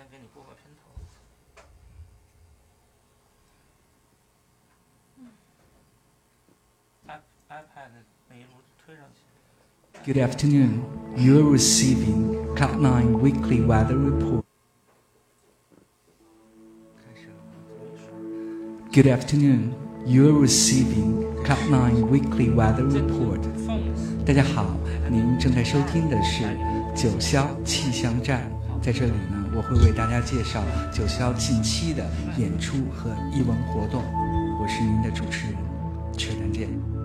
先给你播个片头。i iPad 每一路推上去。Good afternoon. You are receiving Cloud9 Weekly Weather Report. Good afternoon. You are receiving Cloud9 Weekly Weather Report. 大家好，您正在收听的是九霄气象站。在这里呢，我会为大家介绍九霄近期的演出和艺文活动。我是您的主持人，车丹见。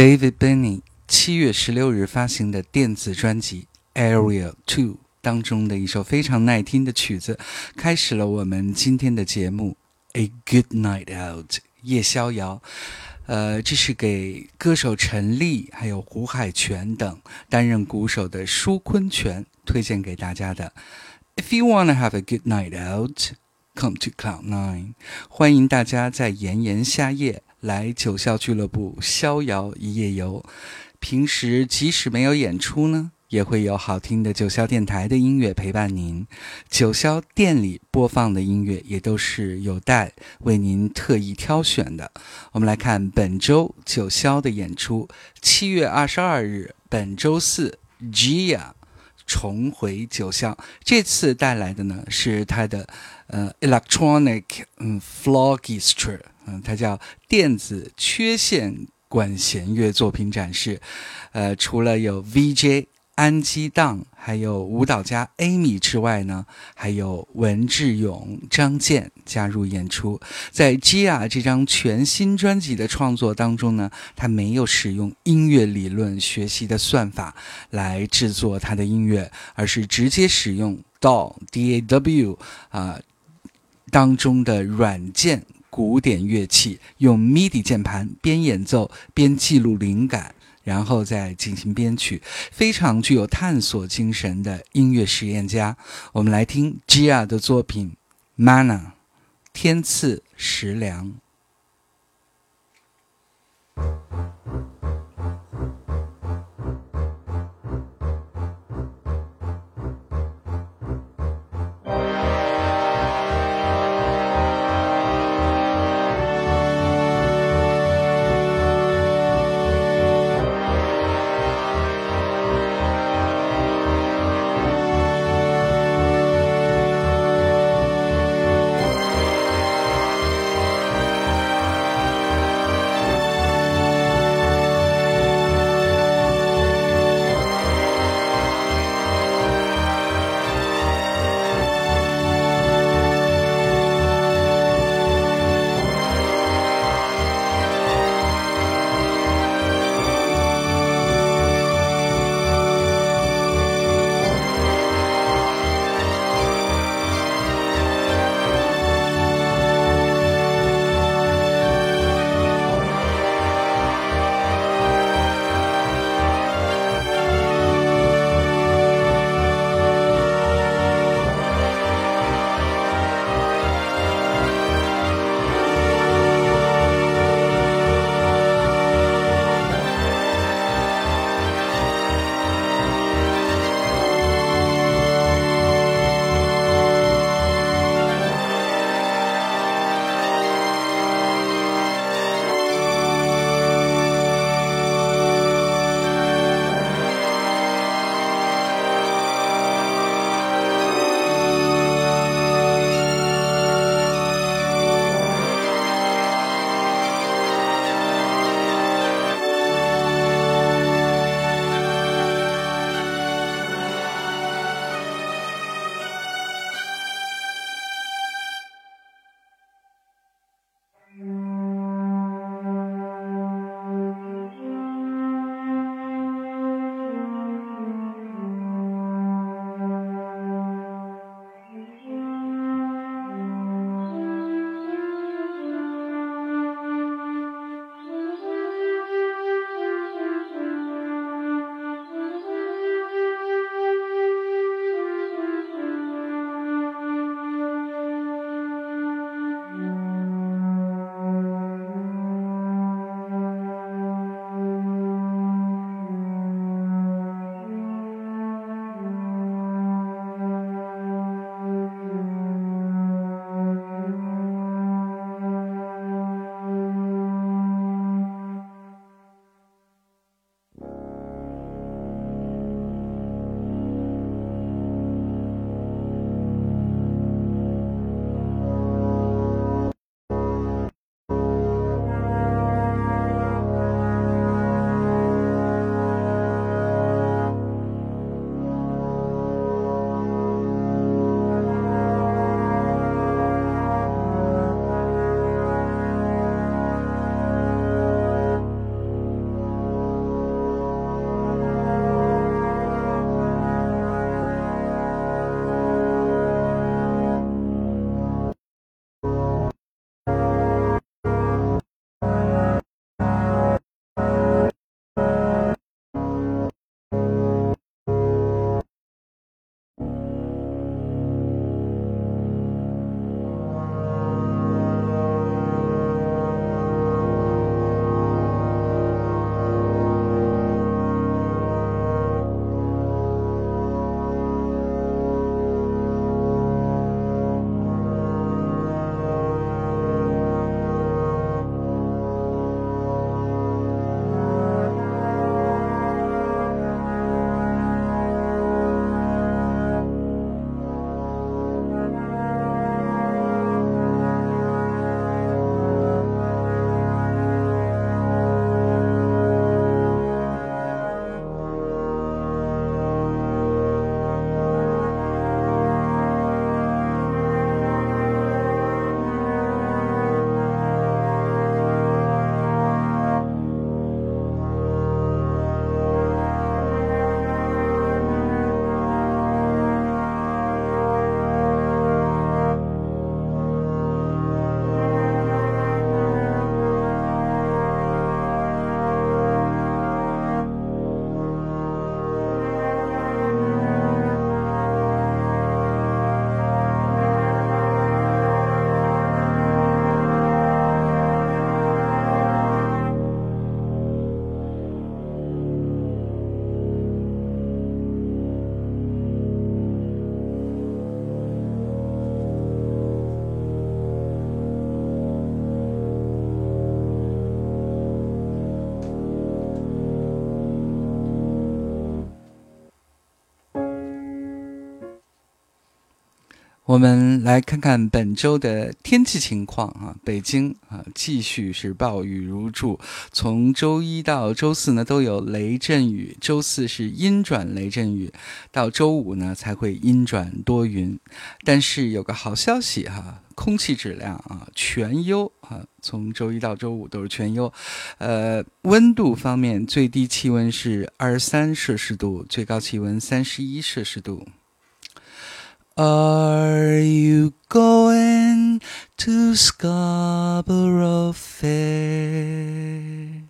David Benny 七月十六日发行的电子专辑《Area Two》当中的一首非常耐听的曲子，开始了我们今天的节目《A Good Night Out》夜逍遥。呃，这是给歌手陈粒还有胡海泉等担任鼓手的舒坤泉推荐给大家的。If you wanna have a good night out, come to Cloud Nine。欢迎大家在炎炎夏夜来九霄俱乐部逍遥一夜游。平时即使没有演出呢，也会有好听的九霄电台的音乐陪伴您。九霄店里播放的音乐也都是有待为您特意挑选的。我们来看本周九霄的演出，七月二十二日，本周四，Gia。重回九霄，这次带来的呢是他的呃 electronic 嗯 flogistry，嗯，它叫电子缺陷管弦乐作品展示，呃，除了有 VJ。安基档，还有舞蹈家 Amy 之外呢，还有文志勇、张健加入演出。在 Gia 这张全新专辑的创作当中呢，他没有使用音乐理论学习的算法来制作他的音乐，而是直接使用 DAW D A W 啊当中的软件古典乐器，用 MIDI 键盘边演奏边记录灵感。然后再进行编曲，非常具有探索精神的音乐实验家。我们来听 Gia 的作品《Mana》，天赐食粮。我们来看看本周的天气情况啊，北京啊继续是暴雨如注，从周一到周四呢都有雷阵雨，周四是阴转雷阵雨，到周五呢才会阴转多云。但是有个好消息哈，空气质量啊全优啊，从周一到周五都是全优。呃，温度方面，最低气温是二十三摄氏度，最高气温三十一摄氏度。Are you going to Scarborough Fair?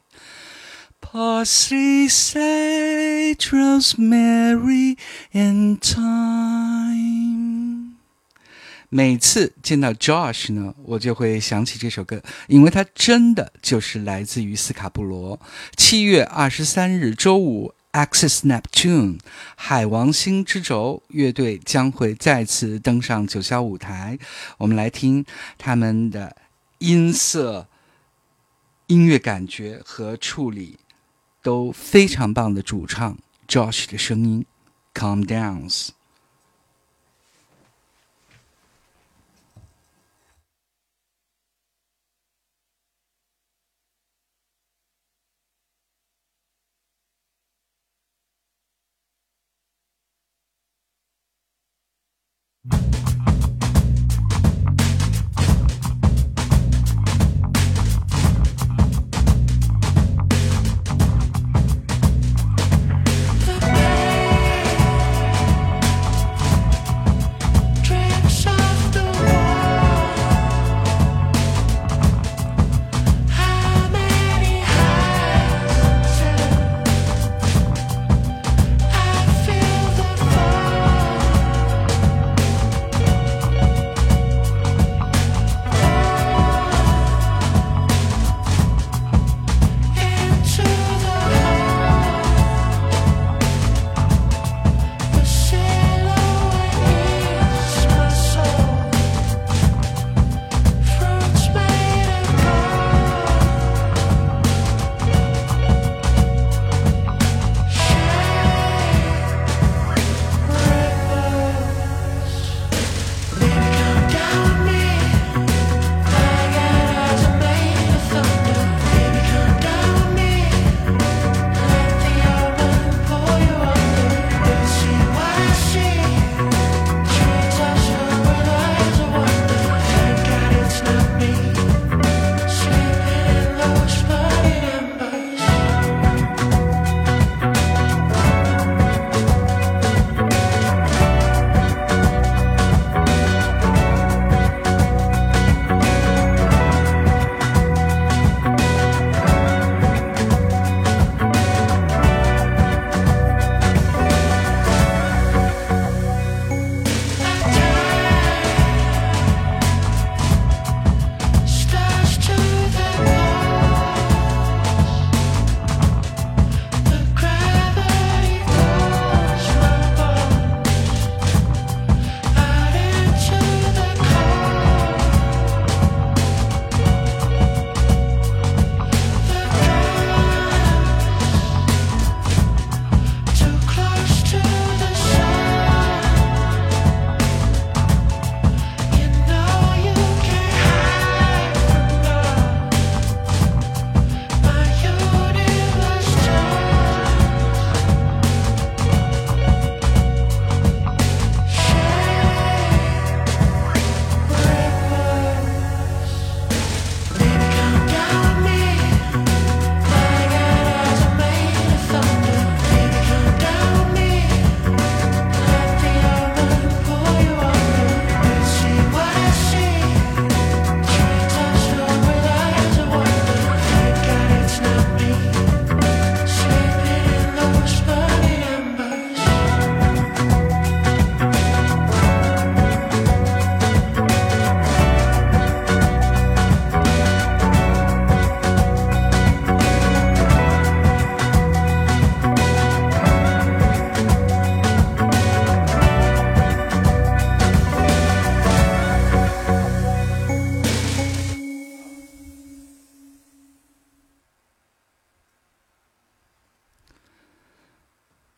Parsley, sage, rosemary, and thyme. 每次见到 Josh 呢，我就会想起这首歌，因为它真的就是来自于斯卡布罗。七月二十三日周五。 Axis Neptune，海王星之轴乐队将会再次登上九霄舞台。我们来听他们的音色、音乐感觉和处理都非常棒的主唱 Josh 的声音，Calm Downs。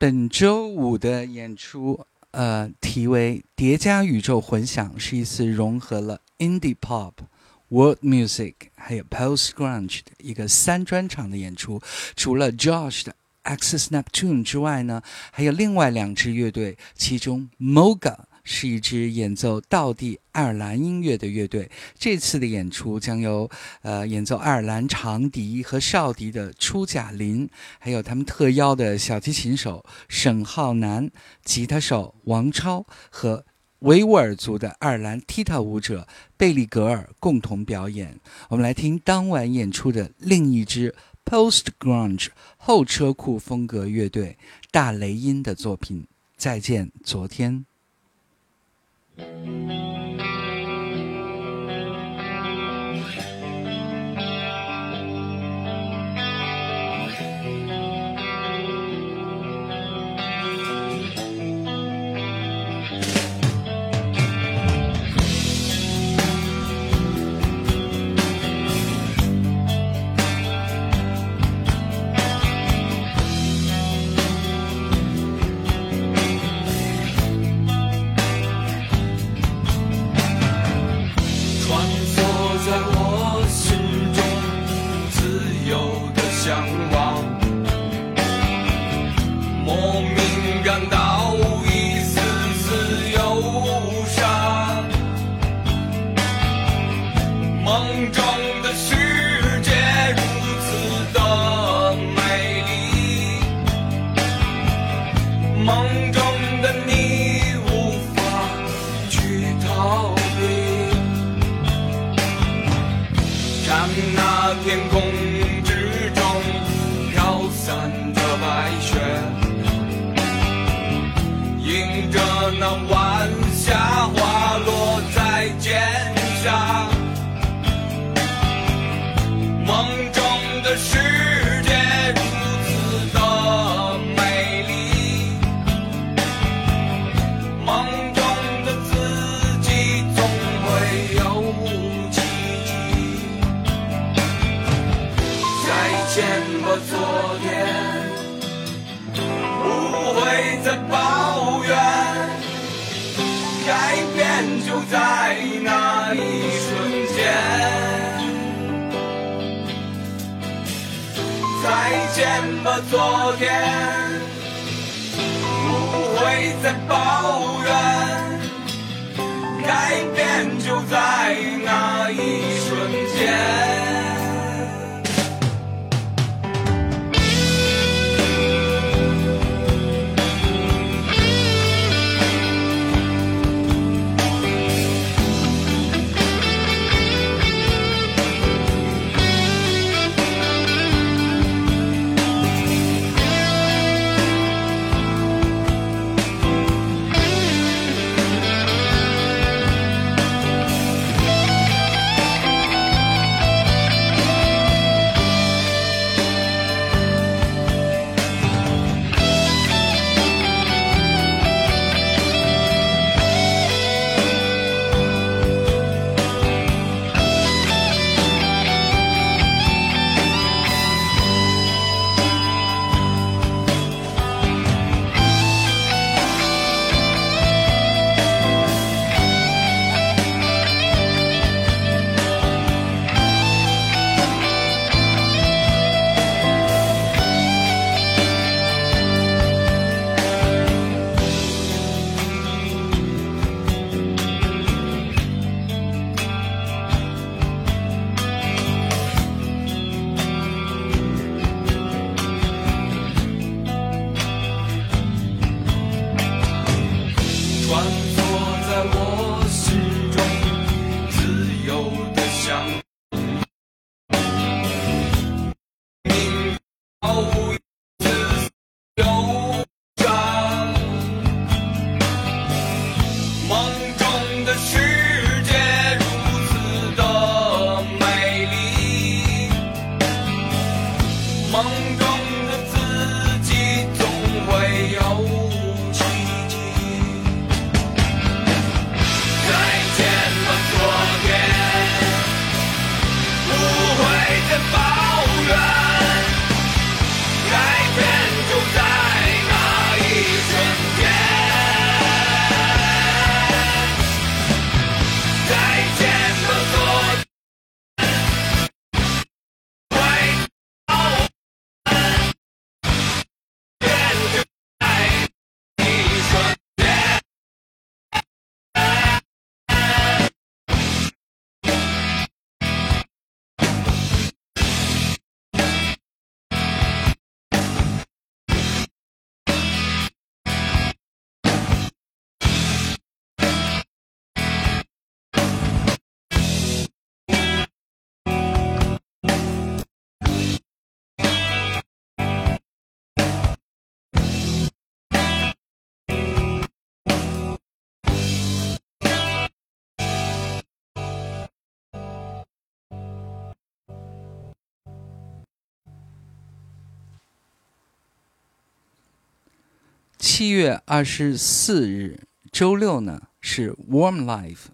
本周五的演出呃，题为《叠加宇宙混响》，是一次融合了 indie pop、world music 还有 post grunge 的一个三专场的演出。除了 Josh 的 Access Neptune 之外呢，还有另外两支乐队，其中 Moga。是一支演奏道地爱尔兰音乐的乐队。这次的演出将由呃演奏爱尔兰长笛和哨笛的初甲林，还有他们特邀的小提琴手沈浩南、吉他手王超和维吾尔族的爱尔兰踢踏舞者贝利格尔共同表演。我们来听当晚演出的另一支 Post Grunge 后车库风格乐队大雷音的作品《再见昨天》。Thank you. 我昨天不会再抱怨改变就在那一瞬间再见吧昨天不会再抱怨改变就在那一瞬间？amor. 七月二十四日，周六呢是 Warm Life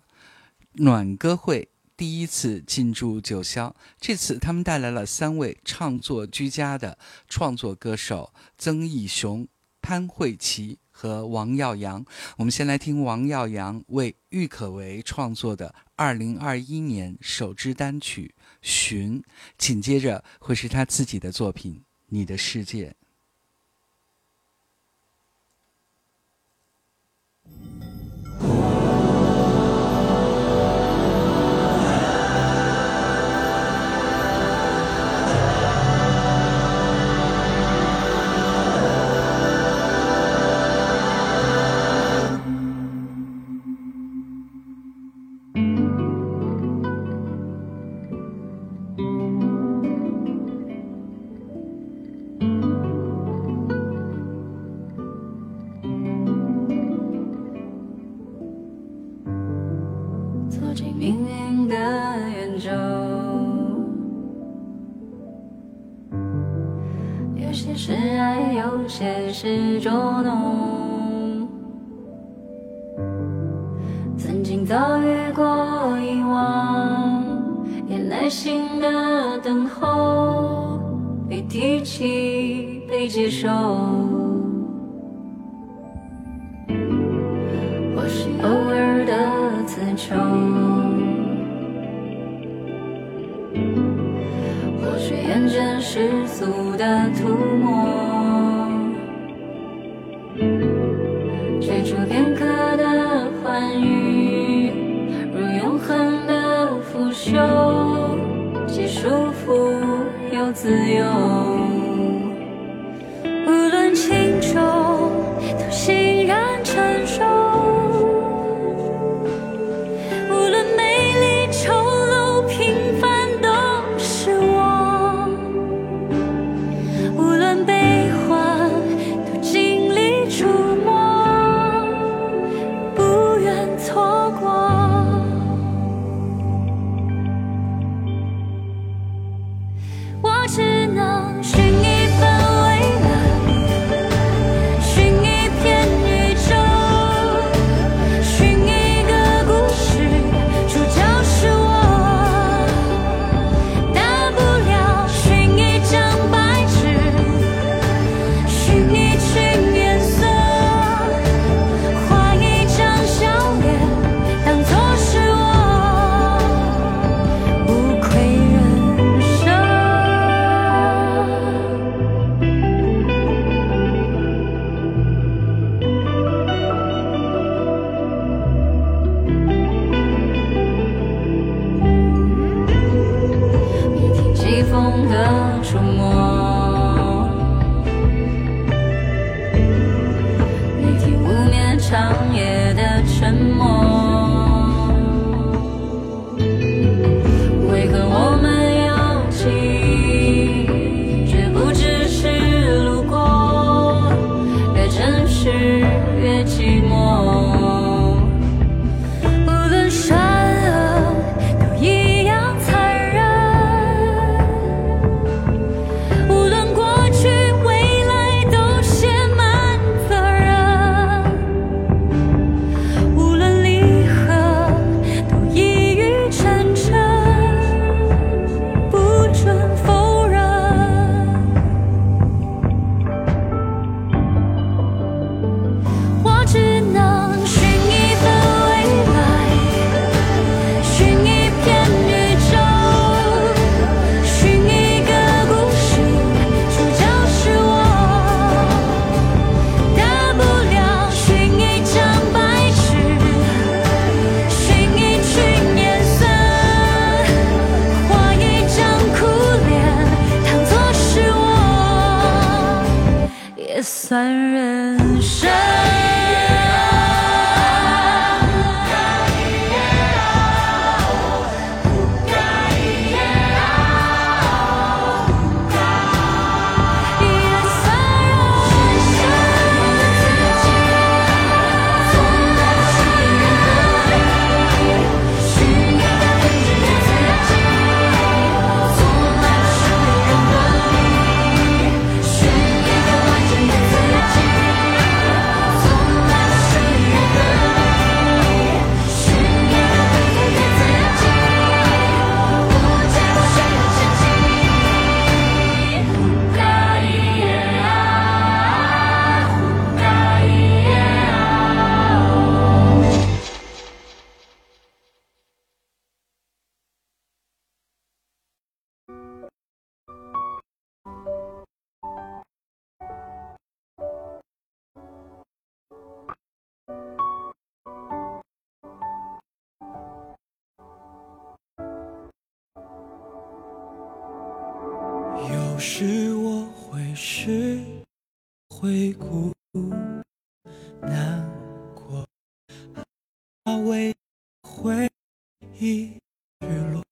暖歌会第一次进驻九霄。这次他们带来了三位唱作居家的创作歌手：曾义雄、潘慧琪和王耀阳。我们先来听王耀阳为郁可唯创作的二零二一年首支单曲《寻》，紧接着会是他自己的作品《你的世界》。现实捉弄。曾经遭遇过遗忘，也耐心的等候，被提起，被接受。或是偶尔的刺痛，或许厌倦世俗的涂自由。无论轻重，都欣然承受。会孤难过，怕为回忆日落。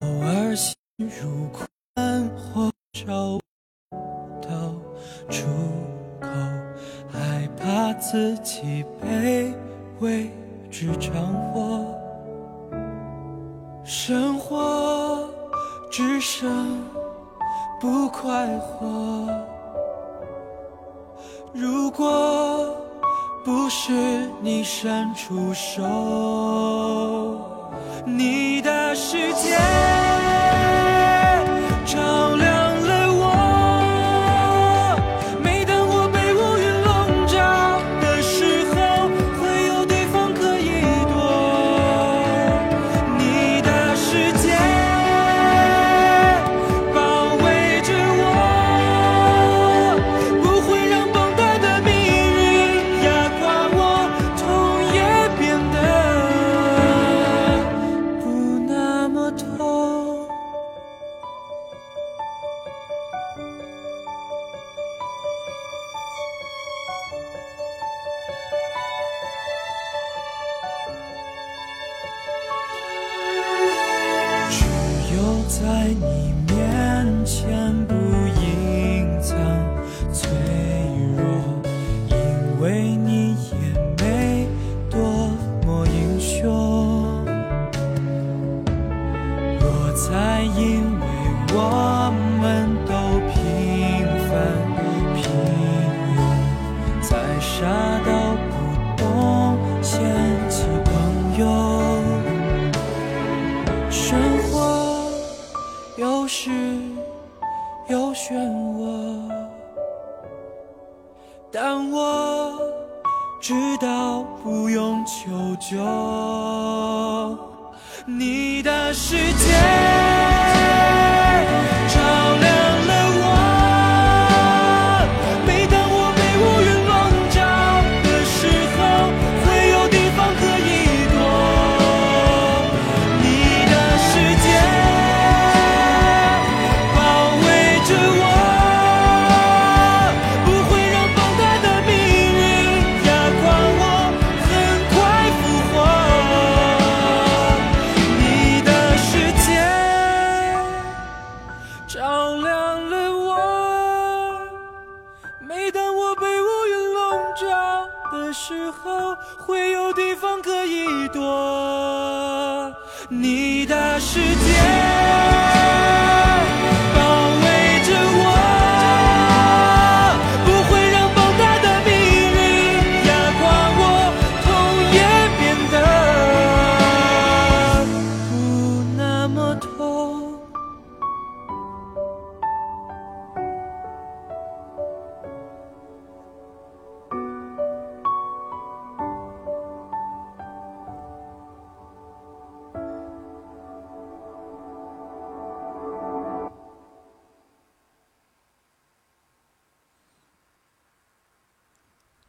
偶尔陷入困惑，找不到出口，害怕自己被未知掌握。生活只剩不快活。如果不是你伸出手，你的世界就。你的世界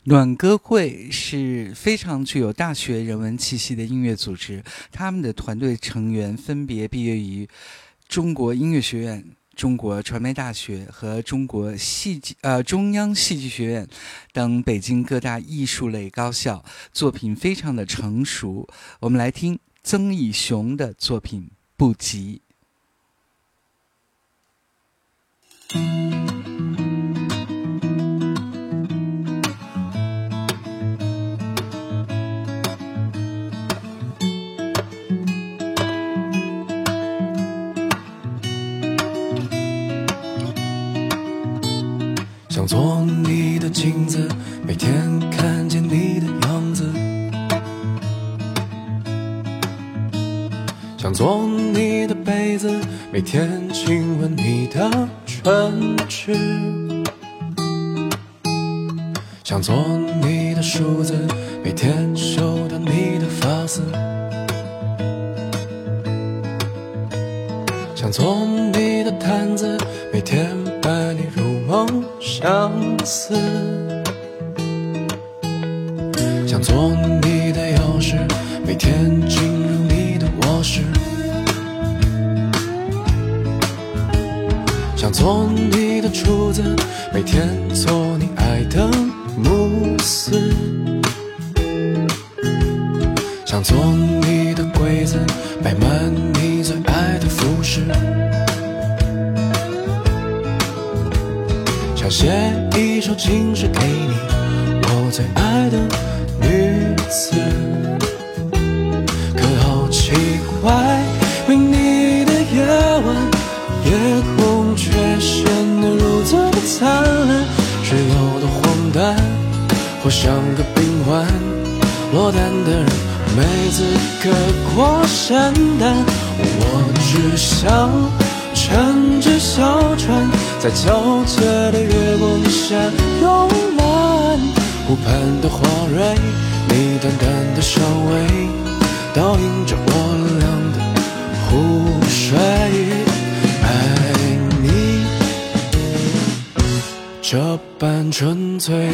暖歌会是非常具有大学人文气息的音乐组织，他们的团队成员分别毕业于中国音乐学院、中国传媒大学和中国戏剧呃中央戏剧学院等北京各大艺术类高校，作品非常的成熟。我们来听曾以雄的作品《不急》。做你的镜子，每天看见你的样子。想做你的被子，每天亲吻你的唇齿。想做你的梳子，每天收到你的发丝。想做你的毯子，相思想做你的钥匙每天进入你的卧室想做你的厨子。每天做你一首情诗给你，我最爱的女子。可好奇怪，为你的夜晚，夜空却显得如此的灿烂，是有多荒诞，或像个病患，落单的人没资格过圣诞。我只想乘着小船，在皎洁的月光下慵懒。湖畔的花蕊，你淡淡的香味，倒映着我俩的湖水。爱你这般纯粹。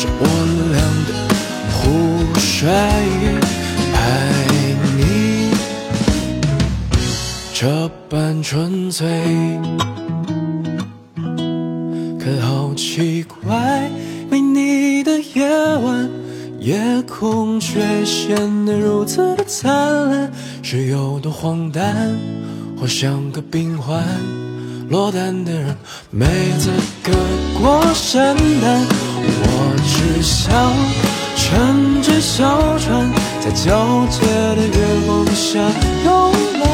着我俩的湖水。爱你这般纯粹，可好奇怪，没你的夜晚。夜空却显得如此的灿烂，是有多荒诞，或像个病患，落单的人没资格过圣诞。只想乘着小船，在皎洁的月光下慵懒。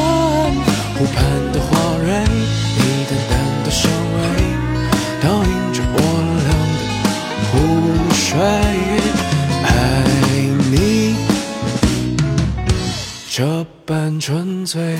湖畔的花蕊，你淡淡的香味，倒映着我俩的湖水。爱你这般纯粹。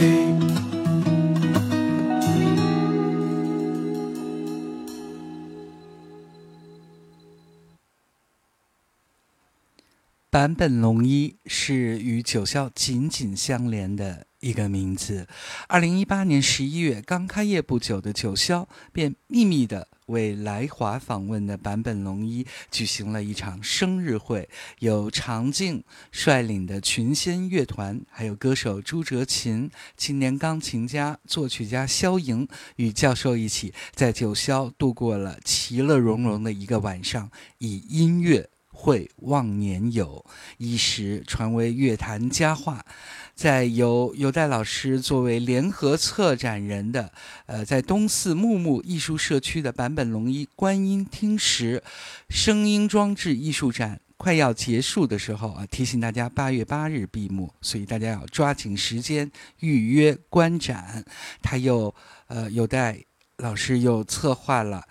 坂本龙一是与九霄紧紧相连的一个名字。二零一八年十一月，刚开业不久的九霄便秘密的为来华访问的坂本龙一举行了一场生日会，由常静率领的群仙乐团，还有歌手朱哲琴、青年钢琴家、作曲家肖莹与教授一起，在九霄度过了其乐融融的一个晚上，以音乐。会忘年友，一时传为乐坛佳话。在由尤代老师作为联合策展人的，呃，在东四木木艺术社区的坂本龙一观音厅时声音装置艺术展快要结束的时候啊，提醒大家八月八日闭幕，所以大家要抓紧时间预约观展。他又呃，有待老师又策划了。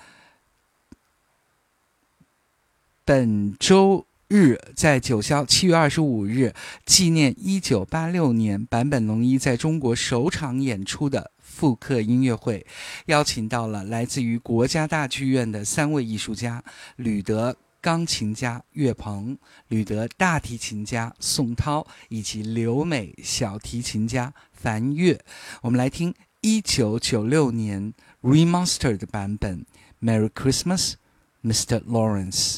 本周日在九霄七月二十五日纪念一九八六年坂本龙一在中国首场演出的复刻音乐会，邀请到了来自于国家大剧院的三位艺术家：吕德钢琴家岳鹏、吕德大提琴家宋涛以及留美小提琴家樊跃。我们来听一九九六年 remastered 的版本《Merry Christmas, Mr. Lawrence》。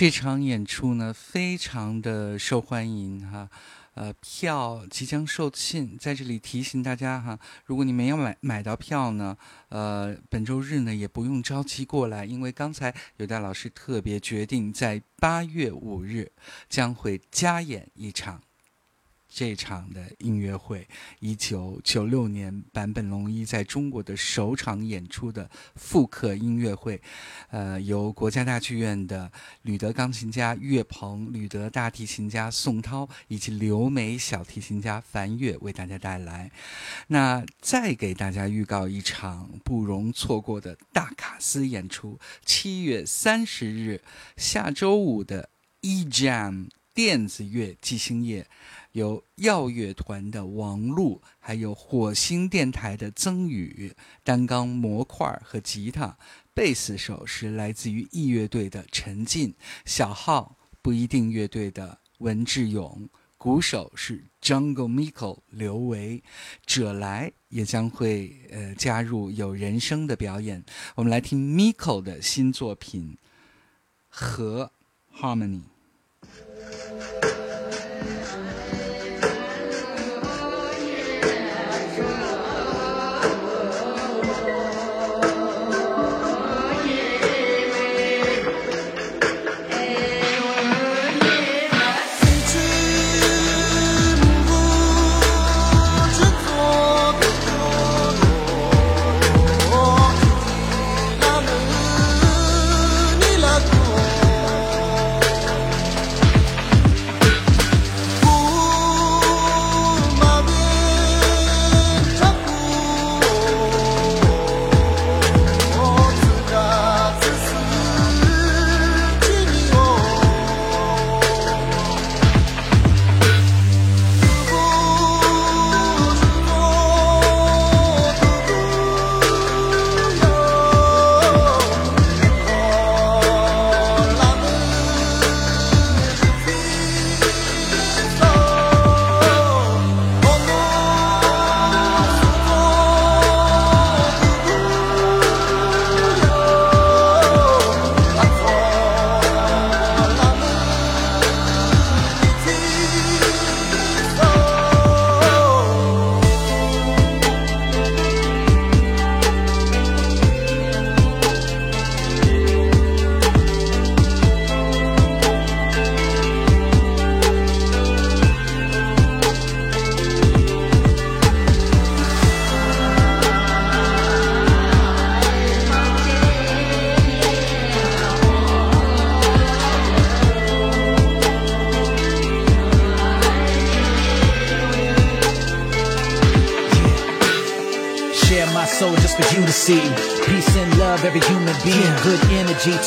这场演出呢，非常的受欢迎哈。呃，票即将售罄，在这里提醒大家哈，如果你没有买买到票呢，呃，本周日呢也不用着急过来，因为刚才有戴老师特别决定，在八月五日将会加演一场。这场的音乐会，一九九六年坂本龙一在中国的首场演出的复刻音乐会，呃，由国家大剧院的吕德钢琴家岳鹏、吕德大提琴家宋涛以及刘梅小提琴家樊跃为大家带来。那再给大家预告一场不容错过的大卡司演出，七月三十日下周五的 E Jam 电子乐即兴夜。有耀乐团的王璐，还有火星电台的曾宇，单钢模块和吉他，贝斯手是来自于 E 乐队的陈进，小号不一定乐队的文志勇，鼓手是 Jungle Miko 刘维，者来也将会呃加入有人声的表演。我们来听 Miko 的新作品和 Harmony。Thank you.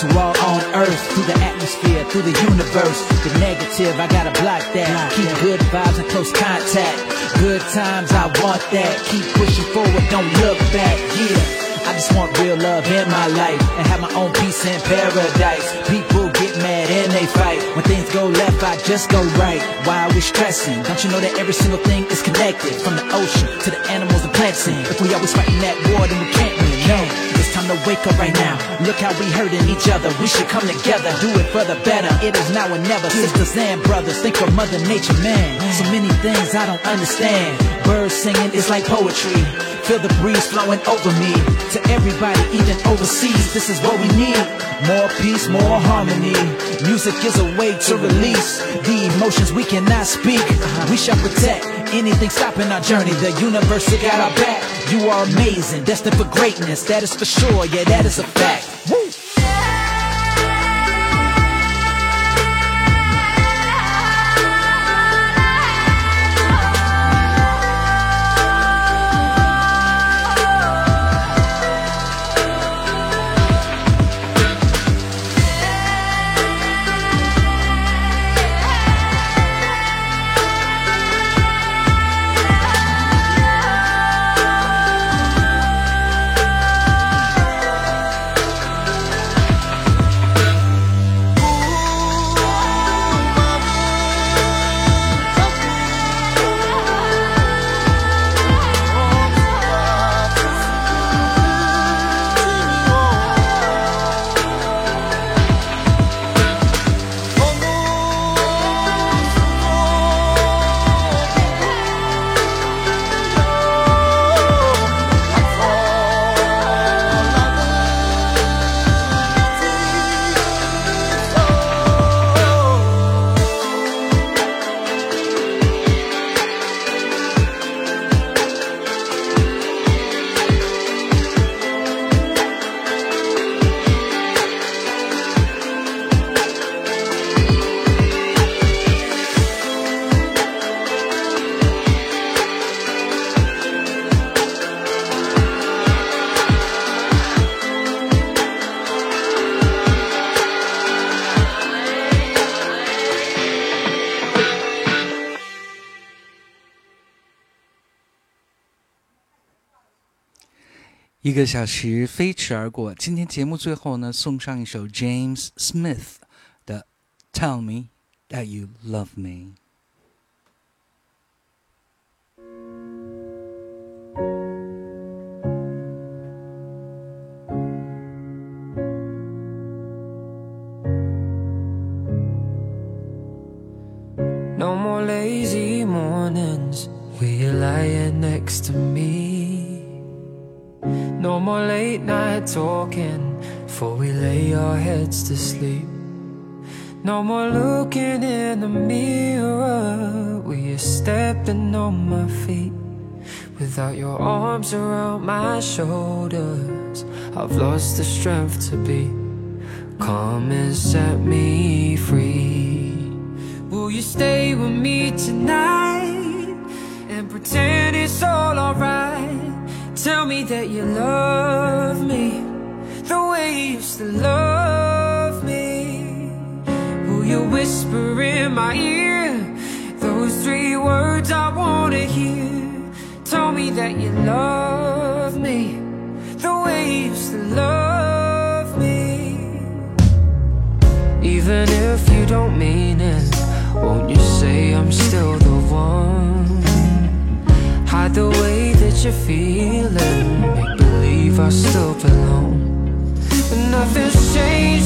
To all on earth through the atmosphere, through the universe. The negative, I gotta block that. Keep good vibes and close contact. Good times, I want that. Keep pushing forward, don't look back. Yeah. I just want real love in my life and have my own peace in paradise. People get mad and they fight. When things go left, I just go right. Why are we stressing? Don't you know that every single thing is connected? From the ocean to the animals and plants. If we always fighting that war, then we can't win. No time to wake up right now. Look how we hurting each other. We should come together, do it for the better. It is now and never. Sisters and brothers, think of Mother Nature, man. So many things I don't understand. Birds singing is like poetry. Feel the breeze flowing over me. To everybody, even overseas, this is what we need. More peace, more harmony. Music is a way to release the emotions we cannot speak. We shall protect anything stopping our journey. The universe got our back. You are amazing, destined for greatness. That is for sure. Yeah, that is a fact. 一个小时飞驰而过，今天节目最后呢，送上一首 James Smith 的《Tell Me That You Love Me》。No more lazy mornings where you're lying next to me. No more late night talking before we lay our heads to sleep. No more looking in the mirror where you're stepping on my feet. Without your arms around my shoulders, I've lost the strength to be. Come and set me free. Will you stay with me tonight and pretend it's all alright? Tell me that you love me the way you used to love me. Will you whisper in my ear those three words I wanna hear? Tell me that you love me the way you used to love me. Even if you don't mean it, won't you say I'm still the one? Hide the way that you're feeling, make believe I still belong. But nothing's changed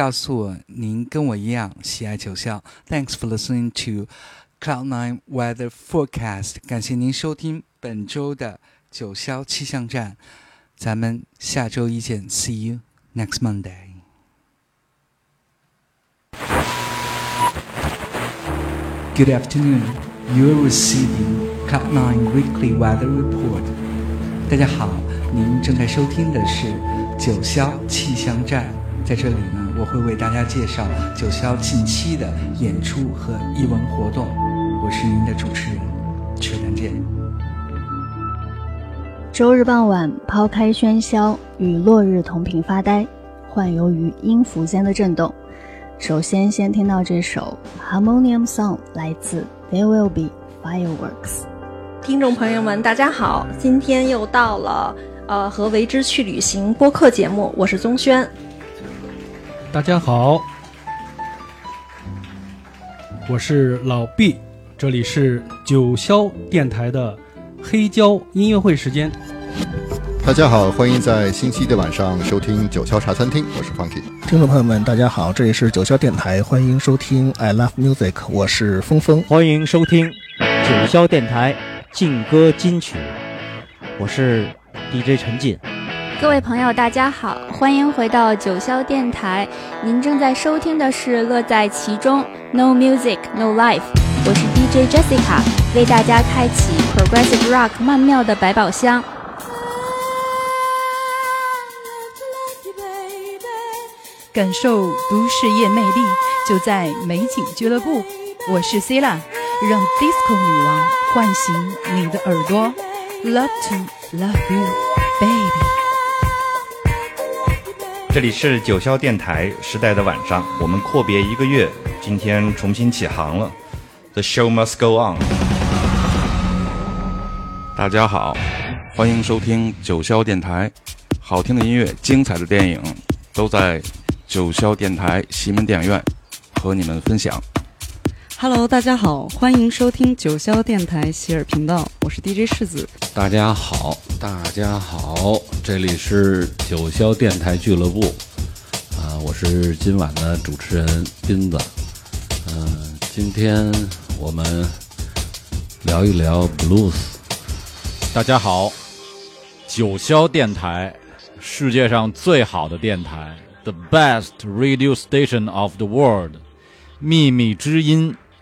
告诉我您跟我一样喜爱九霄。Thanks for listening to Cloud9 Weather Forecast。感谢您收听本周的九霄气象站。咱们下周一见，See you next Monday。 Good afternoon. You are receiving Cloud9 Weekly Weather Report. 大家好，您正在收听的是九霄气象站。在这里呢， 我会为大家介绍九霄近期的演出和艺文活动。我是您的主持人，车丹健。周日傍晚，抛开喧嚣，与落日同频发呆，幻游于音符间的震动。首先，先听到这首《Harmonium Song》，来自 There Will Be Fireworks。听众朋友们，大家好！今天又到了呃和为之去旅行播客节目，我是宗轩。大家好，我是老毕，这里是九霄电台的黑胶音乐会时间。大家好，欢迎在星期一的晚上收听九霄茶餐厅，我是 Funky。听众朋友们，大家好，这里是九霄电台，欢迎收听 I Love Music，我是峰峰。欢迎收听九霄电台劲歌金曲，我是 DJ 陈进。各位朋友，大家好，欢迎回到九霄电台，您正在收听的是乐在其中，no music，no life。我是 DJ Jessica，为大家开启 progressive rock 曼妙的百宝箱。Love to love you baby，感受都市夜魅力，就在美景俱乐部。我是 Sila，让 Disco 女王唤醒你的耳朵。Love to love you baby。这里是九霄电台时代的晚上，我们阔别一个月，今天重新起航了。The show must go on。大家好，欢迎收听九霄电台，好听的音乐、精彩的电影都在九霄电台西门电影院和你们分享。Hello，大家好，欢迎收听九霄电台喜尔频道，我是 DJ 世子。大家好，大家好，这里是九霄电台俱乐部，啊、我是今晚的主持人斌子。嗯、今天我们聊一聊 blues。大家好，九霄电台，世界上最好的电台，the best radio station of the world，秘密之音